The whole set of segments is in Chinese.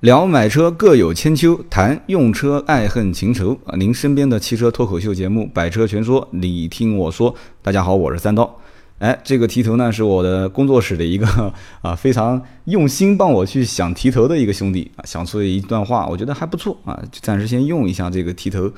聊买车各有千秋，谈用车爱恨情仇啊！您身边的汽车脱口秀节目《百车全说》，你听我说。大家好，我是三刀。哎，这个题头呢是我的工作室的一个 啊非常用心帮我去想题头的一个兄弟啊想出了一段话，我觉得还不错啊，就暂时先用一下这个题头。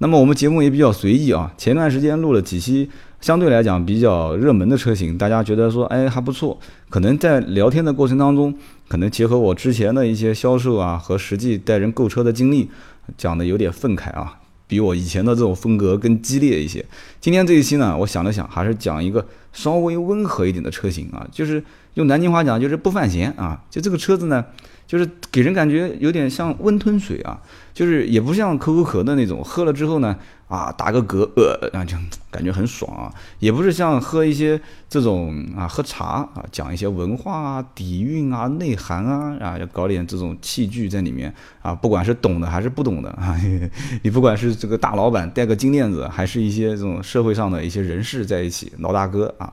那么我们节目也比较随意啊，前段时间录了几期。相对来讲比较热门的车型，大家觉得说，哎还不错。可能在聊天的过程当中，可能结合我之前的一些销售啊和实际带人购车的经历，讲的有点愤慨啊，比我以前的这种风格更激烈一些。今天这一期呢，我想了想，还是讲一个稍微温和一点的车型啊，就是用南京话讲，就是不犯咸啊。就这个车子呢。就是给人感觉有点像温吞水啊，就是也不像可口可乐那种喝了之后呢，啊打个嗝，呃，然后就感觉很爽啊，也不是像喝一些这种啊喝茶啊，讲一些文化啊、底蕴啊、内涵啊，啊要搞点这种器具在里面啊，不管是懂的还是不懂的啊，你不管是这个大老板戴个金链子，还是一些这种社会上的一些人士在一起，老大哥啊，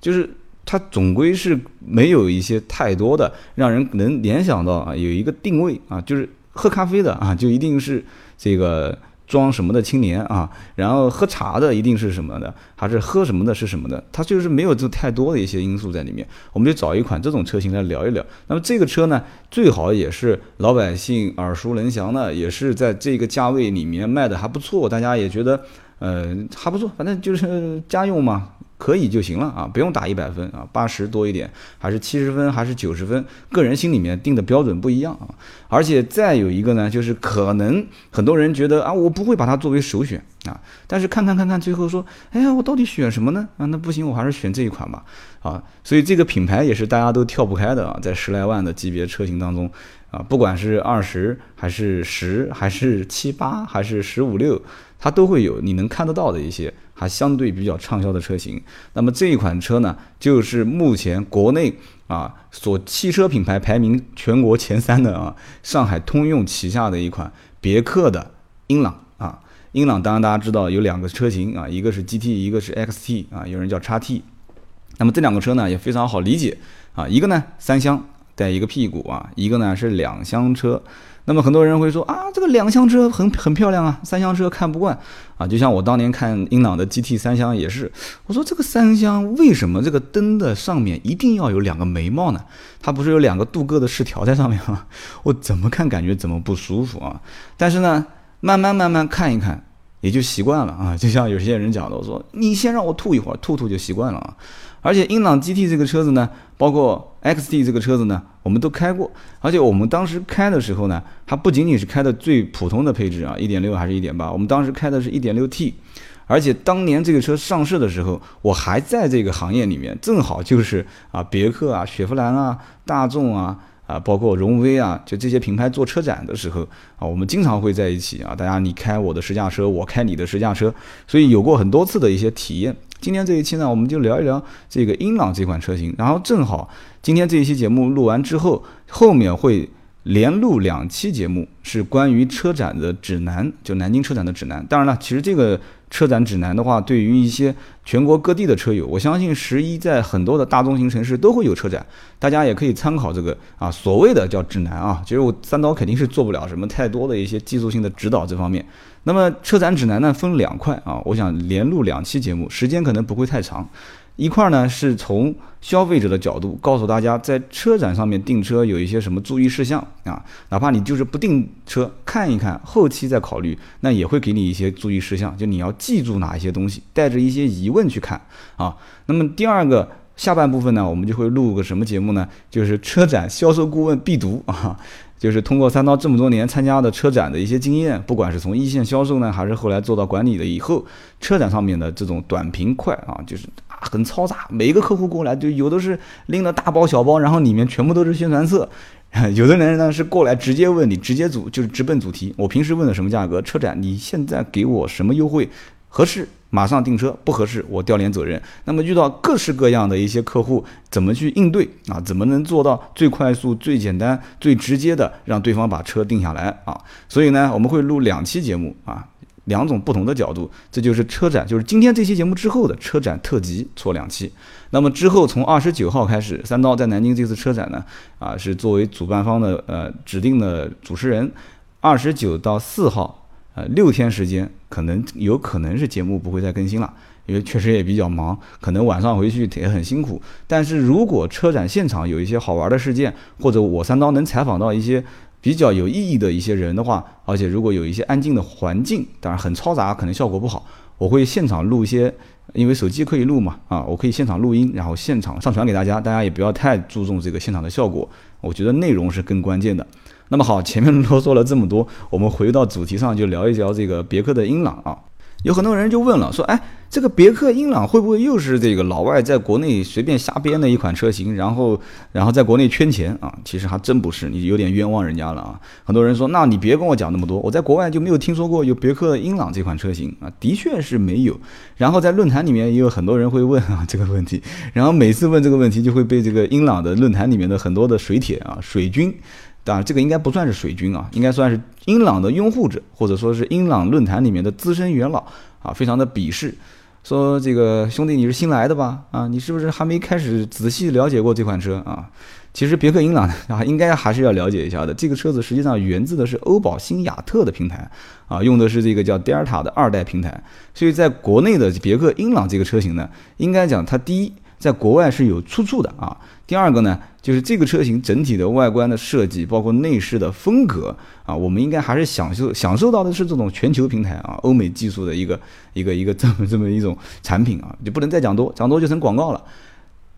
就是。它总归是没有一些太多的让人能联想到啊，有一个定位啊，就是喝咖啡的啊，就一定是这个装什么的青年啊，然后喝茶的一定是什么的，还是喝什么的是什么的，它就是没有这太多的一些因素在里面。我们就找一款这种车型来聊一聊。那么这个车呢，最好也是老百姓耳熟能详的，也是在这个价位里面卖的还不错，大家也觉得呃还不错，反正就是家用嘛。可以就行了啊，不用打一百分啊，八十多一点，还是七十分，还是九十分，个人心里面定的标准不一样啊。而且再有一个呢，就是可能很多人觉得啊，我不会把它作为首选啊，但是看看看看，最后说，哎呀，我到底选什么呢？啊，那不行，我还是选这一款吧。啊，所以这个品牌也是大家都跳不开的啊，在十来万的级别车型当中啊，不管是二十还是十，还是七八，还是十五六。它都会有你能看得到的一些还相对比较畅销的车型。那么这一款车呢，就是目前国内啊所汽车品牌排名全国前三的啊，上海通用旗下的一款别克的英朗啊。英朗当然大家知道有两个车型啊，一个是 GT，一个是 XT 啊，有人叫叉 T。那么这两个车呢也非常好理解啊，一个呢三厢带一个屁股啊，一个呢是两厢车。那么很多人会说啊，这个两厢车很很漂亮啊，三厢车看不惯啊。就像我当年看英朗的 GT 三厢也是，我说这个三厢为什么这个灯的上面一定要有两个眉毛呢？它不是有两个镀铬的饰条在上面吗？我怎么看感觉怎么不舒服啊？但是呢，慢慢慢慢看一看，也就习惯了啊。就像有些人讲的，我说你先让我吐一会儿，吐吐就习惯了啊。而且英朗 GT 这个车子呢，包括 XT 这个车子呢，我们都开过。而且我们当时开的时候呢，它不仅仅是开的最普通的配置啊，一点六还是一点八，我们当时开的是一点六 T。而且当年这个车上市的时候，我还在这个行业里面，正好就是啊，别克啊、雪佛兰啊、大众啊。啊，包括荣威啊，就这些品牌做车展的时候啊，我们经常会在一起啊。大家你开我的试驾车，我开你的试驾车，所以有过很多次的一些体验。今天这一期呢，我们就聊一聊这个英朗这款车型。然后正好今天这一期节目录完之后，后面会连录两期节目，是关于车展的指南，就南京车展的指南。当然了，其实这个。车展指南的话，对于一些全国各地的车友，我相信十一在很多的大中型城市都会有车展，大家也可以参考这个啊，所谓的叫指南啊。其实我三刀肯定是做不了什么太多的一些技术性的指导这方面。那么车展指南呢，分两块啊，我想连录两期节目，时间可能不会太长。一块呢是从消费者的角度告诉大家，在车展上面订车有一些什么注意事项啊，哪怕你就是不订车，看一看后期再考虑，那也会给你一些注意事项，就你要记住哪一些东西，带着一些疑问去看啊。那么第二个下半部分呢，我们就会录个什么节目呢？就是车展销售顾问必读啊。就是通过三刀这么多年参加的车展的一些经验，不管是从一线销售呢，还是后来做到管理了以后，车展上面的这种短平快啊，就是啊很嘈杂，每一个客户过来就有的是拎了大包小包，然后里面全部都是宣传册，有的人呢是过来直接问你，直接主就是直奔主题，我平时问的什么价格，车展你现在给我什么优惠合适？马上订车不合适，我调连责任。那么遇到各式各样的一些客户，怎么去应对啊？怎么能做到最快速、最简单、最直接的让对方把车定下来啊？所以呢，我们会录两期节目啊，两种不同的角度，这就是车展，就是今天这期节目之后的车展特辑，错两期。那么之后从二十九号开始，三刀在南京这次车展呢，啊是作为主办方的呃指定的主持人，二十九到四号，呃六天时间，可能有可能是节目不会再更新了，因为确实也比较忙，可能晚上回去也很辛苦。但是如果车展现场有一些好玩的事件，或者我三刀能采访到一些。比较有意义的一些人的话，而且如果有一些安静的环境，当然很嘈杂，可能效果不好。我会现场录一些，因为手机可以录嘛，啊，我可以现场录音，然后现场上传给大家。大家也不要太注重这个现场的效果，我觉得内容是更关键的。那么好，前面啰嗦了这么多，我们回到主题上，就聊一聊这个别克的英朗啊。有很多人就问了，说，哎。这个别克英朗会不会又是这个老外在国内随便瞎编的一款车型，然后然后在国内圈钱啊？其实还真不是，你有点冤枉人家了啊！很多人说，那你别跟我讲那么多，我在国外就没有听说过有别克英朗这款车型啊，的确是没有。然后在论坛里面也有很多人会问啊 这个问题，然后每次问这个问题就会被这个英朗的论坛里面的很多的水铁啊水军，当然这个应该不算是水军啊，应该算是英朗的拥护者，或者说是英朗论坛里面的资深元老啊，非常的鄙视。说这个兄弟你是新来的吧？啊，你是不是还没开始仔细了解过这款车啊？其实别克英朗啊，应该还是要了解一下的。这个车子实际上源自的是欧宝新雅特的平台啊，用的是这个叫德尔塔的二代平台。所以在国内的别克英朗这个车型呢，应该讲它第一，在国外是有出处的啊。第二个呢，就是这个车型整体的外观的设计，包括内饰的风格啊，我们应该还是享受享受到的是这种全球平台啊，欧美技术的一个一个一个这么这么一种产品啊，就不能再讲多，讲多就成广告了。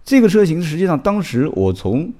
这个车型实际上当时我从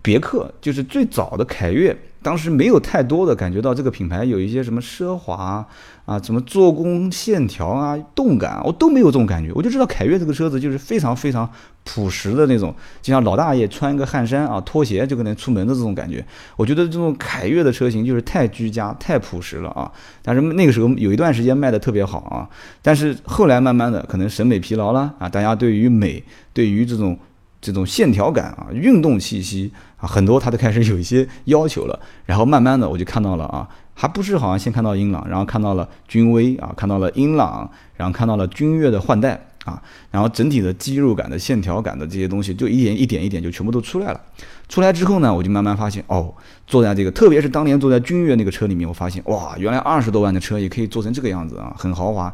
别克就是最早的凯越。当时没有太多的感觉到这个品牌有一些什么奢华啊，什么做工线条啊、动感，我都没有这种感觉。我就知道凯越这个车子就是非常非常朴实的那种，就像老大爷穿一个汗衫啊、拖鞋就可能出门的这种感觉。我觉得这种凯越的车型就是太居家、太朴实了啊。但是那个时候有一段时间卖的特别好啊，但是后来慢慢的可能审美疲劳了啊，大家对于美、对于这种。这种线条感啊，运动气息啊，很多他都开始有一些要求了。然后慢慢的，我就看到了啊，还不是好像先看到英朗，然后看到了君威啊，看到了英朗，然后看到了君越的换代啊，然后整体的肌肉感的线条感的这些东西，就一点一点一点就全部都出来了。出来之后呢，我就慢慢发现，哦，坐在这个，特别是当年坐在君越那个车里面，我发现哇，原来二十多万的车也可以做成这个样子啊，很豪华，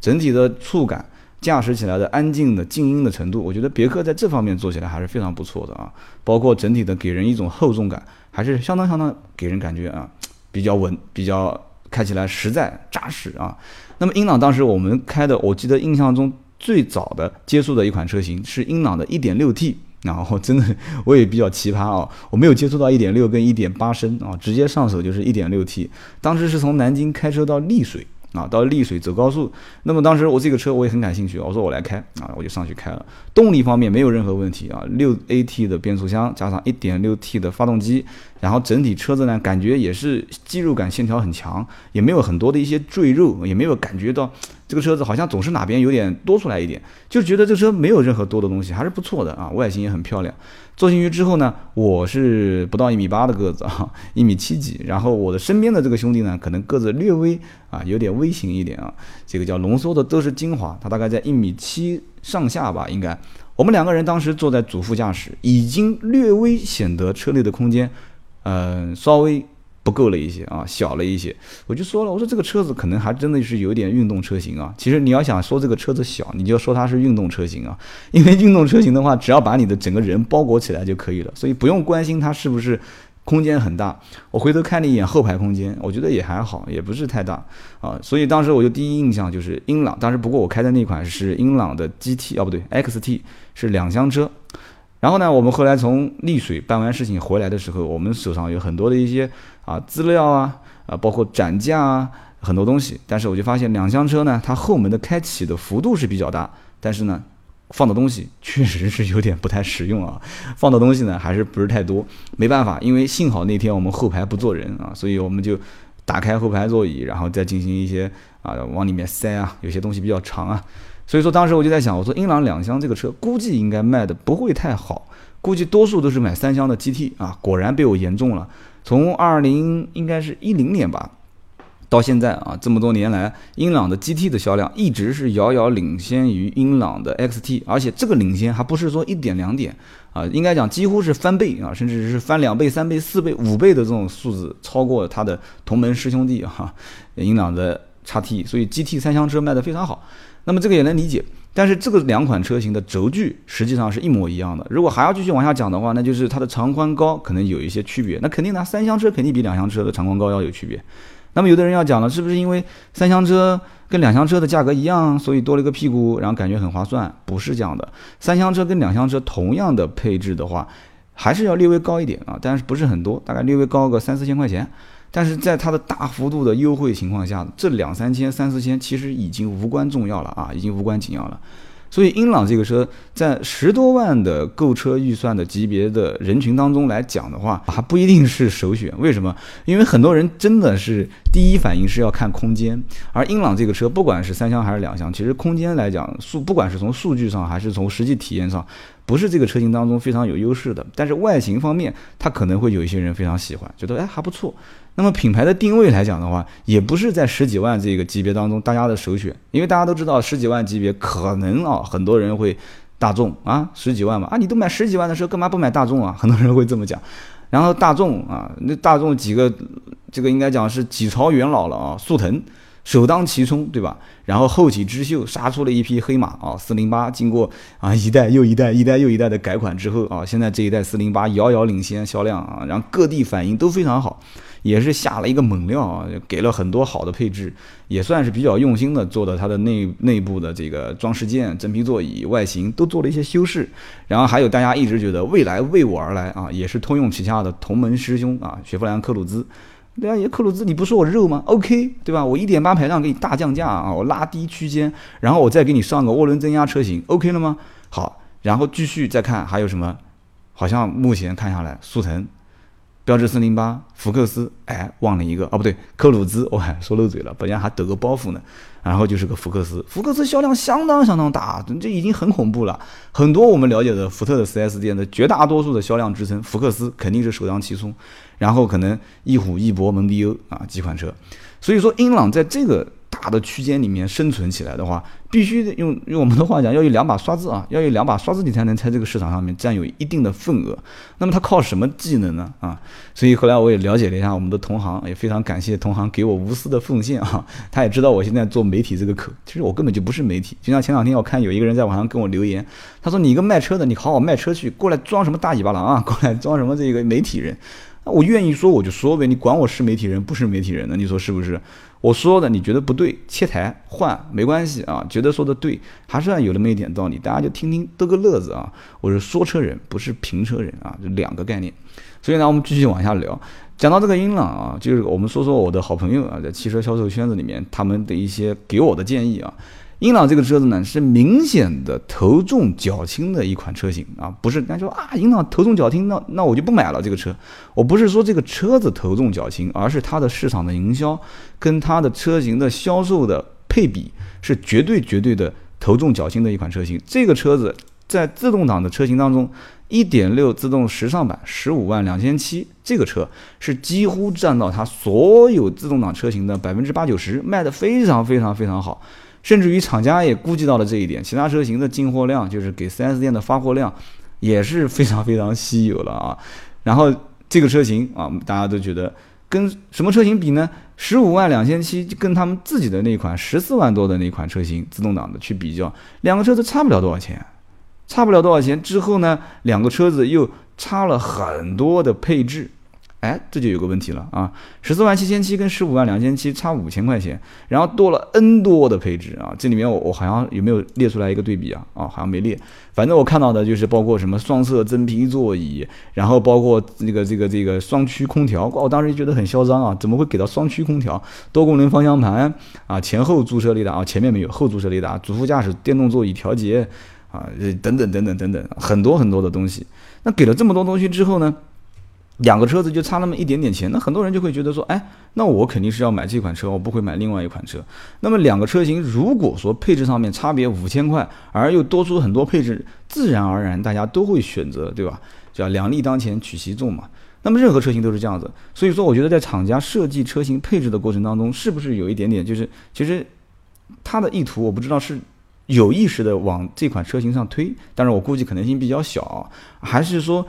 整体的触感。驾驶起来的安静的静音的程度，我觉得别克在这方面做起来还是非常不错的啊。包括整体的给人一种厚重感，还是相当相当给人感觉啊，比较稳，比较开起来实在扎实啊。那么英朗当时我们开的，我记得印象中最早的接触的一款车型是英朗的 1.6T，然后真的我也比较奇葩啊，我没有接触到1.6跟1.8升啊，直接上手就是 1.6T。当时是从南京开车到丽水。啊，到丽水走高速，那么当时我这个车我也很感兴趣，我说我来开啊，我就上去开了。动力方面没有任何问题啊，六 AT 的变速箱加上一点六 T 的发动机，然后整体车子呢感觉也是肌肉感线条很强，也没有很多的一些赘肉，也没有感觉到这个车子好像总是哪边有点多出来一点，就觉得这车没有任何多的东西，还是不错的啊，外形也很漂亮。坐进去之后呢，我是不到一米八的个子啊，一米七几。然后我的身边的这个兄弟呢，可能个子略微啊有点微型一点啊，这个叫浓缩的都是精华，他大概在一米七上下吧，应该。我们两个人当时坐在主副驾驶，已经略微显得车内的空间，嗯，稍微。不够了一些啊，小了一些，我就说了，我说这个车子可能还真的是有点运动车型啊。其实你要想说这个车子小，你就说它是运动车型啊，因为运动车型的话，只要把你的整个人包裹起来就可以了，所以不用关心它是不是空间很大。我回头看了一眼后排空间，我觉得也还好，也不是太大啊。所以当时我就第一印象就是英朗，当时不过我开的那款是英朗的 GT 哦，不对，XT 是两厢车。然后呢，我们后来从丽水办完事情回来的时候，我们手上有很多的一些啊资料啊啊，包括展架啊很多东西。但是我就发现两厢车呢，它后门的开启的幅度是比较大，但是呢，放的东西确实是有点不太实用啊。放的东西呢还是不是太多，没办法，因为幸好那天我们后排不坐人啊，所以我们就打开后排座椅，然后再进行一些啊往里面塞啊，有些东西比较长啊。所以说当时我就在想，我说英朗两厢这个车估计应该卖的不会太好，估计多数都是买三厢的 GT 啊。果然被我言中了。从二零应该是一零年吧，到现在啊，这么多年来，英朗的 GT 的销量一直是遥遥领先于英朗的 XT，而且这个领先还不是说一点两点啊，应该讲几乎是翻倍啊，甚至是翻两倍、三倍、四倍、五倍的这种数字，超过它的同门师兄弟哈，英朗的 XT，所以 GT 三厢车卖得非常好。那么这个也能理解，但是这个两款车型的轴距实际上是一模一样的。如果还要继续往下讲的话，那就是它的长宽高可能有一些区别。那肯定呢，三厢车肯定比两厢车的长宽高要有区别。那么有的人要讲了，是不是因为三厢车跟两厢车的价格一样，所以多了一个屁股，然后感觉很划算？不是这样的，三厢车跟两厢车同样的配置的话，还是要略微高一点啊，但是不是很多，大概略微高个三四千块钱。但是在它的大幅度的优惠情况下，这两三千、三四千其实已经无关重要了啊，已经无关紧要了。所以英朗这个车在十多万的购车预算的级别的人群当中来讲的话，还不一定是首选。为什么？因为很多人真的是第一反应是要看空间，而英朗这个车不管是三厢还是两厢，其实空间来讲数，不管是从数据上还是从实际体验上，不是这个车型当中非常有优势的。但是外形方面，它可能会有一些人非常喜欢，觉得哎还不错。那么品牌的定位来讲的话，也不是在十几万这个级别当中大家的首选，因为大家都知道十几万级别可能啊，很多人会大众啊，十几万嘛啊，你都买十几万的车，干嘛不买大众啊？很多人会这么讲。然后大众啊，那大众几个这个应该讲是几朝元老了啊，速腾首当其冲，对吧？然后后起之秀杀出了一匹黑马啊，四零八经过啊一代又一代、一代又一代的改款之后啊，现在这一代四零八遥遥领先销量啊，然后各地反应都非常好。也是下了一个猛料啊，给了很多好的配置，也算是比较用心的做的它的内内部的这个装饰件、真皮座椅、外形都做了一些修饰。然后还有大家一直觉得未来为我而来啊，也是通用旗下的同门师兄啊，雪佛兰科鲁兹。对啊，也科鲁兹，你不说我肉吗？OK，对吧？我一点八排量给你大降价啊，我拉低区间，然后我再给你上个涡轮增压车型，OK 了吗？好，然后继续再看还有什么？好像目前看下来，速腾。标致四零八、福克斯，哎，忘了一个哦，不对，科鲁兹，我还说漏嘴了，本来还得个包袱呢。然后就是个福克斯，福克斯销量相当相当大，这已经很恐怖了。很多我们了解的福特的 4S 店的绝大多数的销量支撑，福克斯肯定是首当其冲，然后可能翼虎、翼博、蒙迪欧啊几款车。所以说，英朗在这个。大的区间里面生存起来的话，必须得用用我们的话讲，要有两把刷子啊，要有两把刷子，你才能在这个市场上面占有一定的份额。那么它靠什么技能呢？啊，所以后来我也了解了一下我们的同行，也非常感谢同行给我无私的奉献啊。他也知道我现在做媒体这个口，其实我根本就不是媒体。就像前两天我看有一个人在网上跟我留言，他说你一个卖车的，你好好卖车去，过来装什么大尾巴狼啊？过来装什么这个媒体人？那我愿意说我就说呗，你管我是媒体人不是媒体人呢？你说是不是？我说的你觉得不对，切台换没关系啊，觉得说的对，还算有那么一点道理，大家就听听得个乐子啊。我是说车人，不是评车人啊，就两个概念。所以呢，我们继续往下聊，讲到这个英朗啊，就是我们说说我的好朋友啊，在汽车销售圈子里面他们的一些给我的建议啊。英朗这个车子呢，是明显的头重脚轻的一款车型啊，不是人家说啊，英朗头重脚轻，那那我就不买了这个车。我不是说这个车子头重脚轻，而是它的市场的营销跟它的车型的销售的配比是绝对绝对的头重脚轻的一款车型。这个车子在自动挡的车型当中，一点六自动时尚版十五万两千七，这个车是几乎占到它所有自动挡车型的百分之八九十，卖的非常非常非常好。甚至于厂家也估计到了这一点，其他车型的进货量，就是给 4S 店的发货量，也是非常非常稀有了啊。然后这个车型啊，大家都觉得跟什么车型比呢？十五万两千七，跟他们自己的那款十四万多的那款车型自动挡的去比较，两个车子差不了多少钱，差不了多少钱。之后呢，两个车子又差了很多的配置。哎，这就有个问题了啊！十四万七千七跟十五万两千七差五千块钱，然后多了 N 多的配置啊！这里面我我好像有没有列出来一个对比啊？啊，好像没列。反正我看到的就是包括什么双色真皮座椅，然后包括这个这个这个双区空调。我当时觉得很嚣张啊！怎么会给到双区空调？多功能方向盘啊，前后驻车雷达啊，前面没有，后驻车雷达，主副驾驶电动座椅调节啊，等等等等等等，很多很多的东西。那给了这么多东西之后呢？两个车子就差那么一点点钱，那很多人就会觉得说，哎，那我肯定是要买这款车，我不会买另外一款车。那么两个车型如果说配置上面差别五千块，而又多出很多配置，自然而然大家都会选择，对吧？叫两利当前取其重嘛。那么任何车型都是这样子。所以说，我觉得在厂家设计车型配置的过程当中，是不是有一点点就是其实他的意图，我不知道是有意识的往这款车型上推，但是我估计可能性比较小，还是说。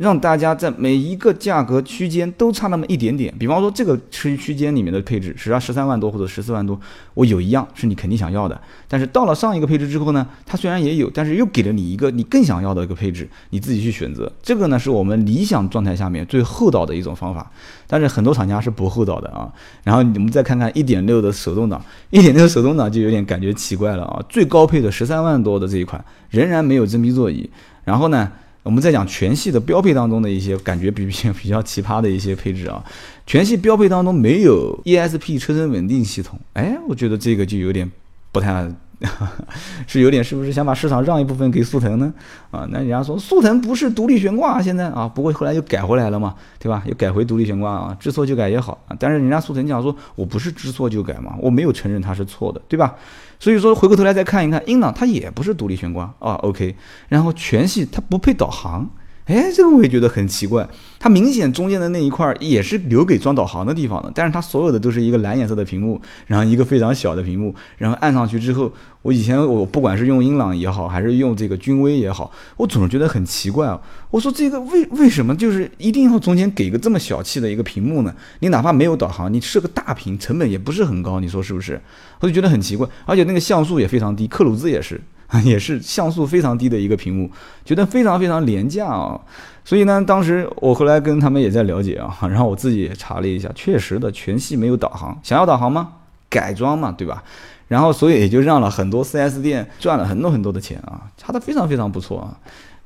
让大家在每一个价格区间都差那么一点点，比方说这个区区间里面的配置，实际上十三万多或者十四万多，我有一样是你肯定想要的。但是到了上一个配置之后呢，它虽然也有，但是又给了你一个你更想要的一个配置，你自己去选择。这个呢是我们理想状态下面最厚道的一种方法。但是很多厂家是不厚道的啊。然后你们再看看一点六的手动挡，一点六手动挡就有点感觉奇怪了啊。最高配的十三万多的这一款仍然没有真皮座椅，然后呢？我们在讲全系的标配当中的一些感觉比比 比较奇葩的一些配置啊，全系标配当中没有 ESP 车身稳定系统，哎，我觉得这个就有点不太。是有点，是不是想把市场让一部分给速腾呢？啊，那人家说速腾不是独立悬挂，现在啊，不过后来又改回来了嘛，对吧？又改回独立悬挂啊，知错就改也好啊。但是人家速腾讲说，我不是知错就改嘛，我没有承认它是错的，对吧？所以说回过头来再看一看，英朗它也不是独立悬挂啊，OK，然后全系它不配导航。哎，这个我也觉得很奇怪，它明显中间的那一块也是留给装导航的地方的，但是它所有的都是一个蓝颜色的屏幕，然后一个非常小的屏幕，然后按上去之后，我以前我不管是用英朗也好，还是用这个君威也好，我总是觉得很奇怪啊。我说这个为为什么就是一定要中间给个这么小气的一个屏幕呢？你哪怕没有导航，你设个大屏，成本也不是很高，你说是不是？我就觉得很奇怪，而且那个像素也非常低，克鲁兹也是。也是像素非常低的一个屏幕，觉得非常非常廉价啊！所以呢，当时我后来跟他们也在了解啊，然后我自己也查了一下，确实的全系没有导航，想要导航吗？改装嘛，对吧？然后所以也就让了很多 4S 店赚了很多很多的钱啊，差的非常非常不错啊。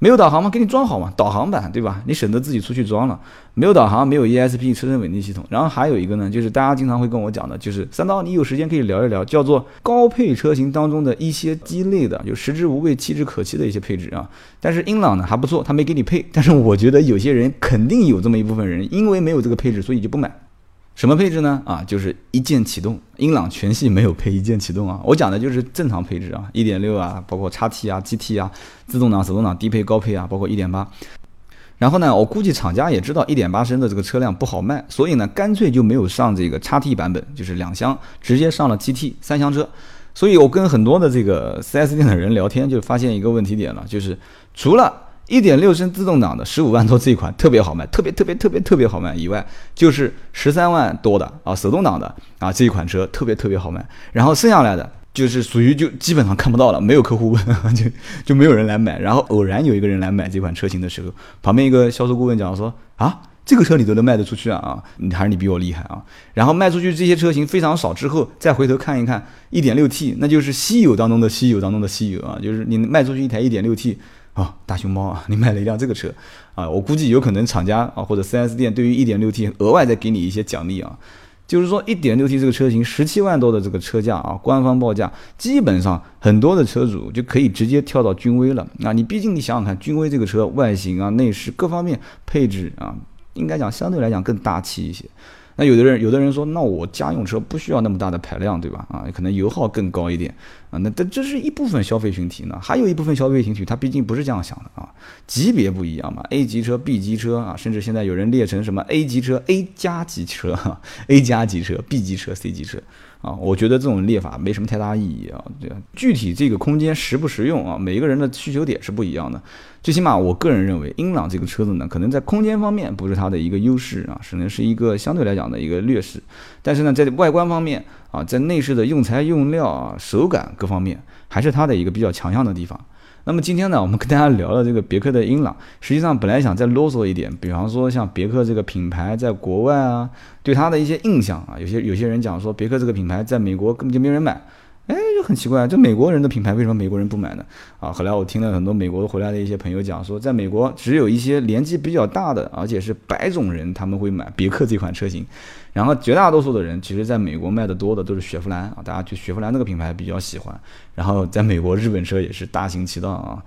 没有导航吗？给你装好嘛，导航版对吧？你省得自己出去装了。没有导航，没有 ESP 车身稳定系统。然后还有一个呢，就是大家经常会跟我讲的，就是三刀，你有时间可以聊一聊，叫做高配车型当中的一些鸡肋的，就食之无味，弃之可惜的一些配置啊。但是英朗呢还不错，他没给你配。但是我觉得有些人肯定有这么一部分人，因为没有这个配置，所以就不买。什么配置呢？啊，就是一键启动。英朗全系没有配一键启动啊，我讲的就是正常配置啊，一点六啊，包括叉 T 啊、GT 啊，自动挡、手动挡低配、高配啊，包括一点八。然后呢，我估计厂家也知道一点八升的这个车辆不好卖，所以呢，干脆就没有上这个叉 T 版本，就是两厢，直接上了 GT 三厢车。所以我跟很多的这个 4S 店的人聊天，就发现一个问题点了，就是除了一点六升自动挡的十五万多这一款特别好卖，特别特别特别特别好卖以外，就是十三万多的啊手动挡的啊这一款车特别特别好卖，然后剩下来的就是属于就基本上看不到了，没有客户问，就就没有人来买。然后偶然有一个人来买这款车型的时候，旁边一个销售顾问讲说啊这个车你都能卖得出去啊啊，你还是你比我厉害啊。然后卖出去这些车型非常少之后，再回头看一看一点六 T，那就是稀有当中的稀有当中的稀有啊，就是你卖出去一台一点六 T。啊，大熊猫啊，你买了一辆这个车，啊，我估计有可能厂家啊或者 4S 店对于 1.6T 额外再给你一些奖励啊，就是说 1.6T 这个车型十七万多的这个车价啊，官方报价基本上很多的车主就可以直接跳到君威了。那你毕竟你想想看，君威这个车外形啊、内饰各方面配置啊，应该讲相对来讲更大气一些。那有的人，有的人说，那我家用车不需要那么大的排量，对吧？啊，可能油耗更高一点啊。那这这是一部分消费群体呢，还有一部分消费群体，他毕竟不是这样想的啊。级别不一样嘛，A 级车、B 级车啊，甚至现在有人列成什么 A 级车、A 加级车、A 加级车、B 级车、C 级车。啊，我觉得这种列法没什么太大意义啊。对，具体这个空间实不实用啊？每一个人的需求点是不一样的。最起码我个人认为，英朗这个车子呢，可能在空间方面不是它的一个优势啊，可能是一个相对来讲的一个劣势。但是呢，在外观方面啊，在内饰的用材用料啊、手感各方面，还是它的一个比较强项的地方。那么今天呢，我们跟大家聊了这个别克的英朗。实际上，本来想再啰嗦一点，比方说像别克这个品牌在国外啊，对它的一些印象啊，有些有些人讲说别克这个品牌在美国根本就没人买。哎，就很奇怪，这美国人的品牌为什么美国人不买呢？啊，后来我听了很多美国回来的一些朋友讲说，在美国只有一些年纪比较大的，而且是白种人，他们会买别克这款车型。然后绝大多数的人，其实在美国卖的多的都是雪佛兰啊，大家去雪佛兰那个品牌比较喜欢。然后在美国，日本车也是大行其道啊。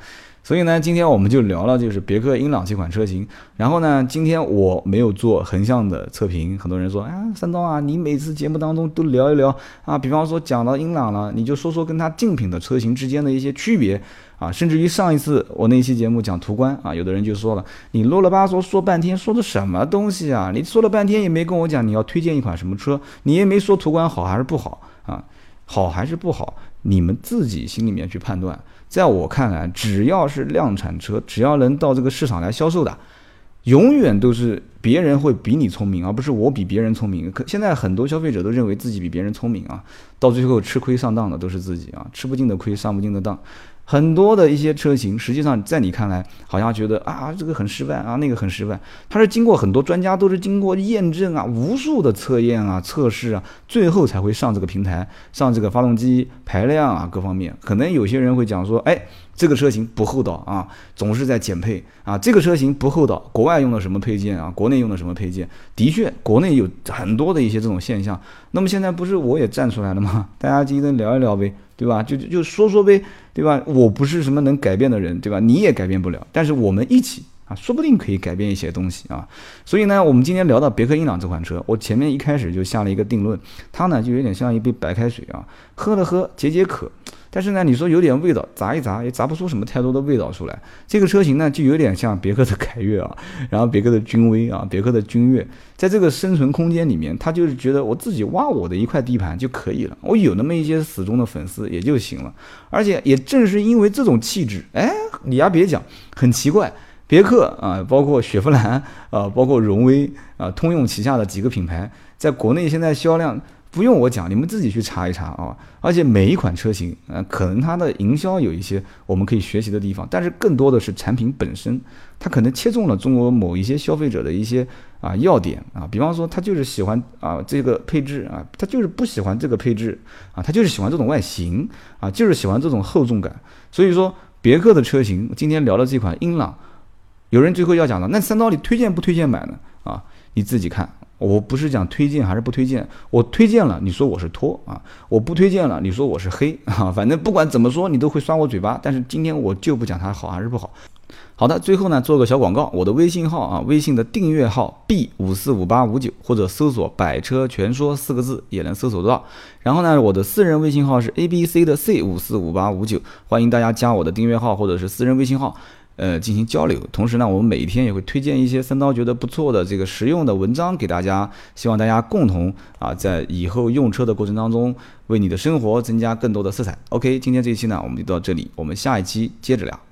所以呢，今天我们就聊了就是别克英朗这款车型。然后呢，今天我没有做横向的测评，很多人说，啊，三刀啊，你每次节目当中都聊一聊啊，比方说讲到英朗了，你就说说跟它竞品的车型之间的一些区别啊，甚至于上一次我那期节目讲途观啊，有的人就说了，你啰啰吧嗦说半天，说的什么东西啊？你说了半天也没跟我讲你要推荐一款什么车，你也没说途观好还是不好啊？好还是不好，你们自己心里面去判断。在我看来，只要是量产车，只要能到这个市场来销售的，永远都是别人会比你聪明，而不是我比别人聪明。可现在很多消费者都认为自己比别人聪明啊，到最后吃亏上当的都是自己啊，吃不尽的亏，上不尽的当。很多的一些车型，实际上在你看来，好像觉得啊，这个很失败啊，那个很失败。它是经过很多专家都是经过验证啊，无数的测验啊、测试啊，最后才会上这个平台，上这个发动机排量啊各方面。可能有些人会讲说，哎，这个车型不厚道啊，总是在减配啊。这个车型不厚道，国外用的什么配件啊，国内用的什么配件？的确，国内有很多的一些这种现象。那么现在不是我也站出来了吗？大家今天聊一聊呗。对吧？就就说说呗，对吧？我不是什么能改变的人，对吧？你也改变不了，但是我们一起啊，说不定可以改变一些东西啊。所以呢，我们今天聊到别克英朗这款车，我前面一开始就下了一个定论，它呢就有点像一杯白开水啊，喝了喝解解渴。但是呢，你说有点味道，砸一砸也砸不出什么太多的味道出来。这个车型呢，就有点像别克的凯越啊，然后别克的君威啊，别克的君越，在这个生存空间里面，他就是觉得我自己挖我的一块地盘就可以了，我有那么一些死忠的粉丝也就行了。而且也正是因为这种气质，哎，你还别讲，很奇怪，别克啊，包括雪佛兰啊，包括荣威啊，通用旗下的几个品牌，在国内现在销量。不用我讲，你们自己去查一查啊！而且每一款车型，呃，可能它的营销有一些我们可以学习的地方，但是更多的是产品本身，它可能切中了中国某一些消费者的一些啊要点啊，比方说他就是喜欢啊这个配置啊，他就是不喜欢这个配置啊，他就是喜欢这种外形啊，就是喜欢这种厚重感。所以说，别克的车型今天聊的这款英朗，有人最后要讲了，那三刀你推荐不推荐买呢？啊，你自己看。我不是讲推荐还是不推荐，我推荐了，你说我是托啊；我不推荐了，你说我是黑 啊。反正不管怎么说，你都会刷我嘴巴。但是今天我就不讲它好还是不好。好的，最后呢做个小广告，我的微信号啊，微信的订阅号 B 五四五八五九，或者搜索“百车全说”四个字也能搜索得到。然后呢，我的私人微信号是 A B C 的 C 五四五八五九，欢迎大家加我的订阅号或者是私人微信号。呃，进行交流。同时呢，我们每一天也会推荐一些三刀觉得不错的这个实用的文章给大家，希望大家共同啊，在以后用车的过程当中，为你的生活增加更多的色彩。OK，今天这一期呢，我们就到这里，我们下一期接着聊。